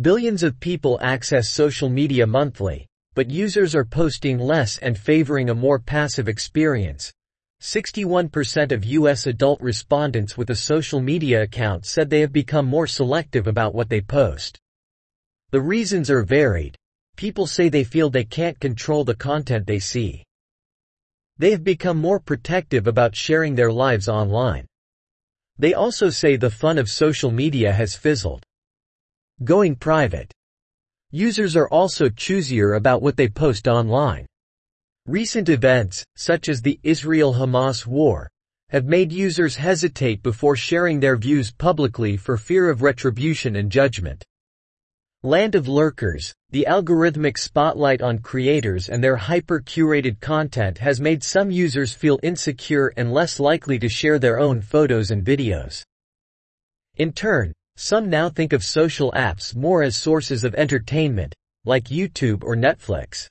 Billions of people access social media monthly, but users are posting less and favoring a more passive experience. 61% of U.S. adult respondents with a social media account said they have become more selective about what they post. The reasons are varied. People say they feel they can't control the content they see. They have become more protective about sharing their lives online. They also say the fun of social media has fizzled. Going private. Users are also choosier about what they post online. Recent events, such as the Israel-Hamas war, have made users hesitate before sharing their views publicly for fear of retribution and judgment. Land of Lurkers, the algorithmic spotlight on creators and their hyper-curated content has made some users feel insecure and less likely to share their own photos and videos. In turn, some now think of social apps more as sources of entertainment, like YouTube or Netflix.